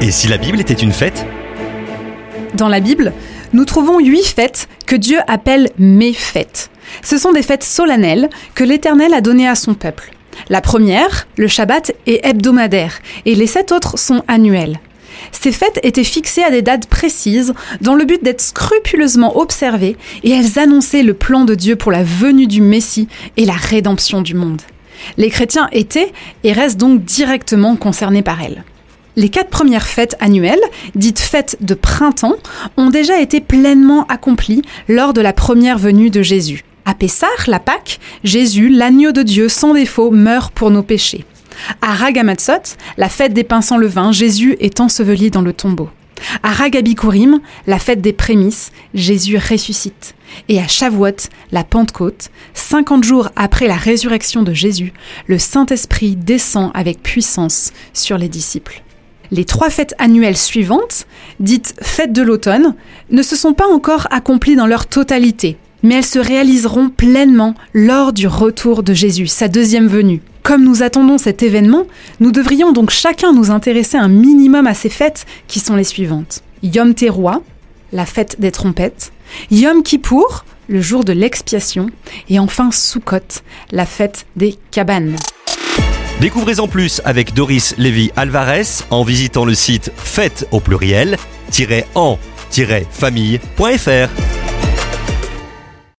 Et si la Bible était une fête Dans la Bible, nous trouvons huit fêtes que Dieu appelle mes fêtes. Ce sont des fêtes solennelles que l'Éternel a données à son peuple. La première, le Shabbat, est hebdomadaire et les sept autres sont annuelles. Ces fêtes étaient fixées à des dates précises dans le but d'être scrupuleusement observées et elles annonçaient le plan de Dieu pour la venue du Messie et la rédemption du monde. Les chrétiens étaient et restent donc directement concernés par elles. Les quatre premières fêtes annuelles, dites fêtes de printemps, ont déjà été pleinement accomplies lors de la première venue de Jésus. À Pessah, la Pâque, Jésus, l'agneau de Dieu sans défaut, meurt pour nos péchés. À Ragamatzot, la fête des pains sans levain, Jésus est enseveli dans le tombeau. À Ragabikurim, la fête des prémices, Jésus ressuscite. Et à Shavuot, la Pentecôte, 50 jours après la résurrection de Jésus, le Saint-Esprit descend avec puissance sur les disciples. Les trois fêtes annuelles suivantes, dites fêtes de l'automne, ne se sont pas encore accomplies dans leur totalité, mais elles se réaliseront pleinement lors du retour de Jésus, sa deuxième venue. Comme nous attendons cet événement, nous devrions donc chacun nous intéresser un minimum à ces fêtes qui sont les suivantes. Yom Teruah, la fête des trompettes, Yom Kippour, le jour de l'expiation, et enfin Sukkot, la fête des cabanes. Découvrez en plus avec Doris Lévy Alvarez en visitant le site fête au pluriel en-famille.fr.